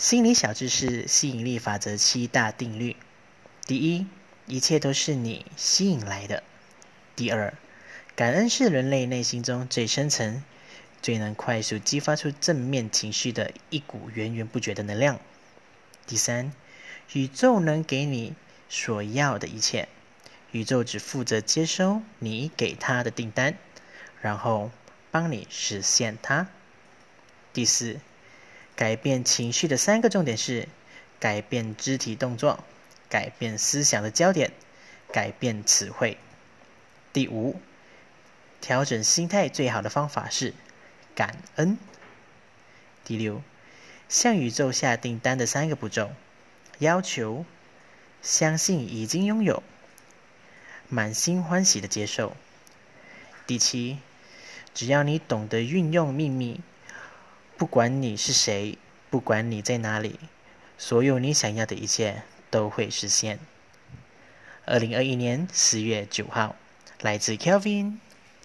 心理小知识：吸引力法则七大定律。第一，一切都是你吸引来的。第二，感恩是人类内心中最深层、最能快速激发出正面情绪的一股源源不绝的能量。第三，宇宙能给你所要的一切，宇宙只负责接收你给他的订单，然后帮你实现它。第四，改变情绪的三个重点是：改变肢体动作，改变思想的焦点，改变词汇。第五，调整心态最好的方法是感恩。第六，向宇宙下订单的三个步骤：要求、相信已经拥有、满心欢喜的接受。第七，只要你懂得运用秘密。不管你是谁，不管你在哪里，所有你想要的一切都会实现。二零二一年四月九号，来自 Kelvin。